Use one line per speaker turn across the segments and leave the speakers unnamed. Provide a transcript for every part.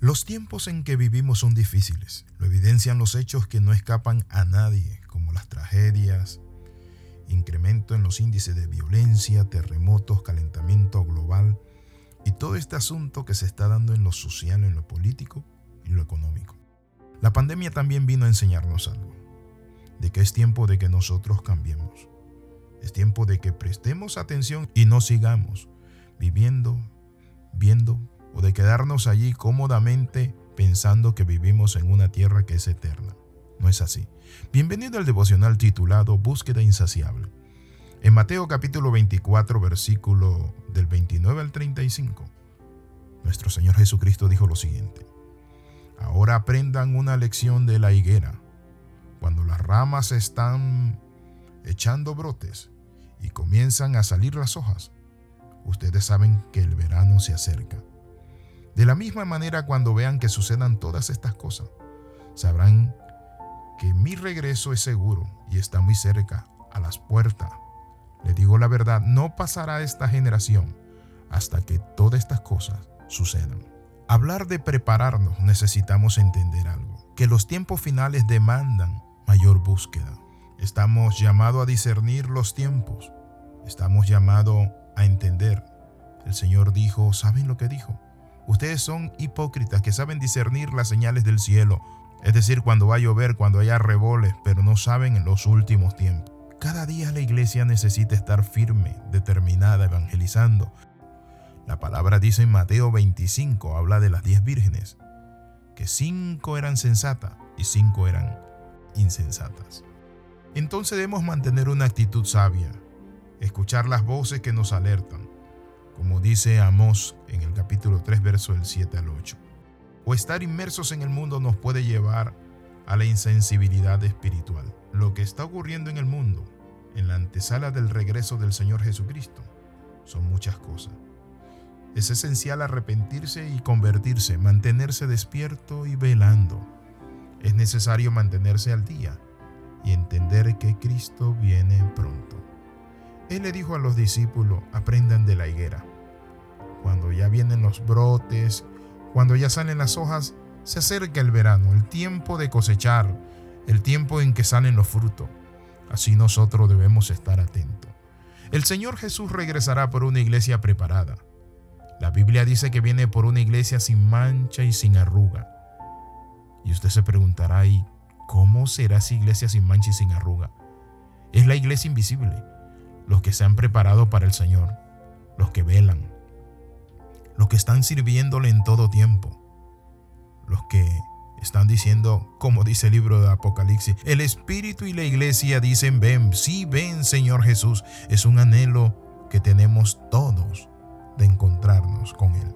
Los tiempos en que vivimos son difíciles. Lo evidencian los hechos que no escapan a nadie, como las tragedias, incremento en los índices de violencia, terremotos, calentamiento global y todo este asunto que se está dando en lo social, en lo político y lo económico. La pandemia también vino a enseñarnos algo, de que es tiempo de que nosotros cambiemos. Es tiempo de que prestemos atención y no sigamos viviendo, viendo o de quedarnos allí cómodamente pensando que vivimos en una tierra que es eterna. No es así. Bienvenido al devocional titulado Búsqueda Insaciable. En Mateo capítulo 24, versículo del 29 al 35, nuestro Señor Jesucristo dijo lo siguiente. Ahora aprendan una lección de la higuera. Cuando las ramas están echando brotes y comienzan a salir las hojas, ustedes saben que el verano se acerca. De la misma manera, cuando vean que sucedan todas estas cosas, sabrán que mi regreso es seguro y está muy cerca, a las puertas. Le digo la verdad, no pasará esta generación hasta que todas estas cosas sucedan. Hablar de prepararnos necesitamos entender algo, que los tiempos finales demandan mayor búsqueda. Estamos llamados a discernir los tiempos, estamos llamados a entender. El Señor dijo, ¿saben lo que dijo? Ustedes son hipócritas que saben discernir las señales del cielo, es decir, cuando va a llover, cuando haya reboles, pero no saben en los últimos tiempos. Cada día la iglesia necesita estar firme, determinada, evangelizando. La palabra dice en Mateo 25, habla de las diez vírgenes, que cinco eran sensatas y cinco eran insensatas. Entonces debemos mantener una actitud sabia, escuchar las voces que nos alertan, como dice Amós en el capítulo 3, verso del 7 al 8. O estar inmersos en el mundo nos puede llevar a la insensibilidad espiritual. Lo que está ocurriendo en el mundo, en la antesala del regreso del Señor Jesucristo, son muchas cosas. Es esencial arrepentirse y convertirse, mantenerse despierto y velando. Es necesario mantenerse al día y entender que Cristo viene pronto. Él le dijo a los discípulos, aprendan de la higuera. Cuando ya vienen los brotes, cuando ya salen las hojas, se acerca el verano, el tiempo de cosechar, el tiempo en que salen los frutos. Así nosotros debemos estar atentos. El Señor Jesús regresará por una iglesia preparada. La Biblia dice que viene por una iglesia sin mancha y sin arruga. Y usted se preguntará, ¿y cómo será esa iglesia sin mancha y sin arruga? Es la iglesia invisible los que se han preparado para el Señor, los que velan, los que están sirviéndole en todo tiempo, los que están diciendo, como dice el libro de Apocalipsis, el Espíritu y la iglesia dicen, ven, sí, ven Señor Jesús. Es un anhelo que tenemos todos de encontrarnos con Él.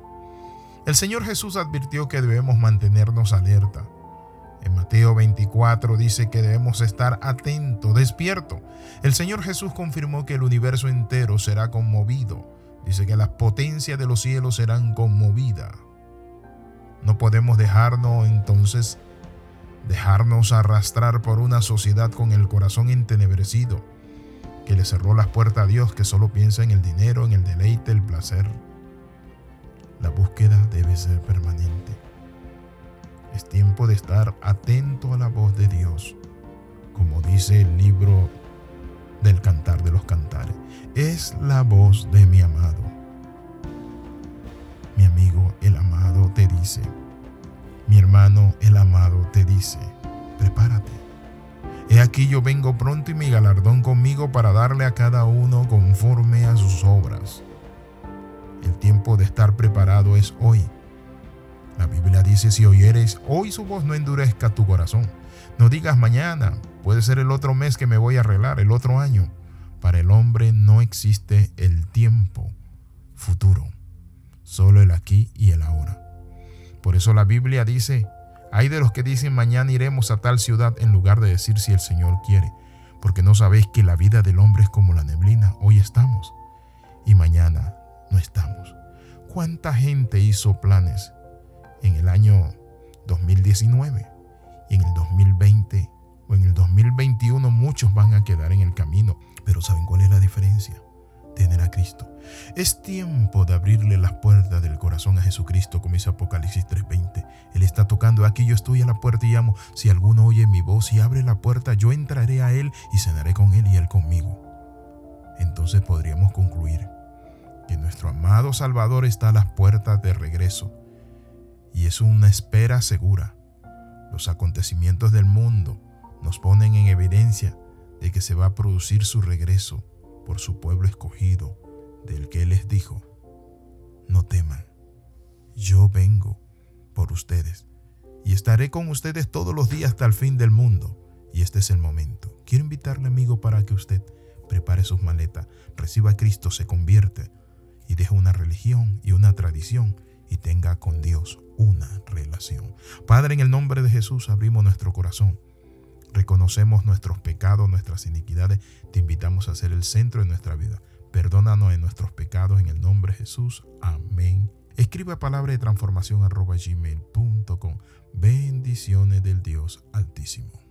El Señor Jesús advirtió que debemos mantenernos alerta, en Mateo 24 dice que debemos estar atentos, despiertos. El Señor Jesús confirmó que el universo entero será conmovido. Dice que las potencias de los cielos serán conmovidas. No podemos dejarnos entonces dejarnos arrastrar por una sociedad con el corazón entenebrecido, que le cerró las puertas a Dios, que solo piensa en el dinero, en el deleite, el placer. La búsqueda debe ser permanente. Es tiempo de estar atento a la voz de Dios, como dice el libro del Cantar de los Cantares. Es la voz de mi amado. Mi amigo, el amado, te dice. Mi hermano, el amado, te dice. Prepárate. He aquí yo vengo pronto y mi galardón conmigo para darle a cada uno conforme a sus obras. El tiempo de estar preparado es hoy la Biblia dice, si oyeres hoy su voz, no endurezca tu corazón. No digas mañana, puede ser el otro mes que me voy a arreglar, el otro año. Para el hombre no existe el tiempo futuro, solo el aquí y el ahora. Por eso la Biblia dice, hay de los que dicen mañana iremos a tal ciudad en lugar de decir si el Señor quiere, porque no sabéis que la vida del hombre es como la neblina, hoy estamos y mañana no estamos. ¿Cuánta gente hizo planes en el año 2019 y en el 2020 o en el 2021 muchos van a quedar en el camino. Pero ¿saben cuál es la diferencia? tener a Cristo. Es tiempo de abrirle las puertas del corazón a Jesucristo, como dice Apocalipsis 3:20. Él está tocando aquí, yo estoy a la puerta y llamo. Si alguno oye mi voz y abre la puerta, yo entraré a él y cenaré con él y él conmigo. Entonces podríamos concluir que nuestro amado Salvador está a las puertas de regreso y es una espera segura. Los acontecimientos del mundo nos ponen en evidencia de que se va a producir su regreso por su pueblo escogido, del que les dijo, no teman, yo vengo por ustedes y estaré con ustedes todos los días hasta el fin del mundo. Y este es el momento. Quiero invitarle, amigo, para que usted prepare sus maletas, reciba a Cristo, se convierte y deje una religión y una tradición y tenga con Dios una relación. Padre, en el nombre de Jesús abrimos nuestro corazón reconocemos nuestros pecados, nuestras iniquidades, te invitamos a ser el centro de nuestra vida. Perdónanos en nuestros pecados en el nombre de Jesús. Amén. Escribe palabra de transformación arroba gmail.com. Bendiciones del Dios Altísimo.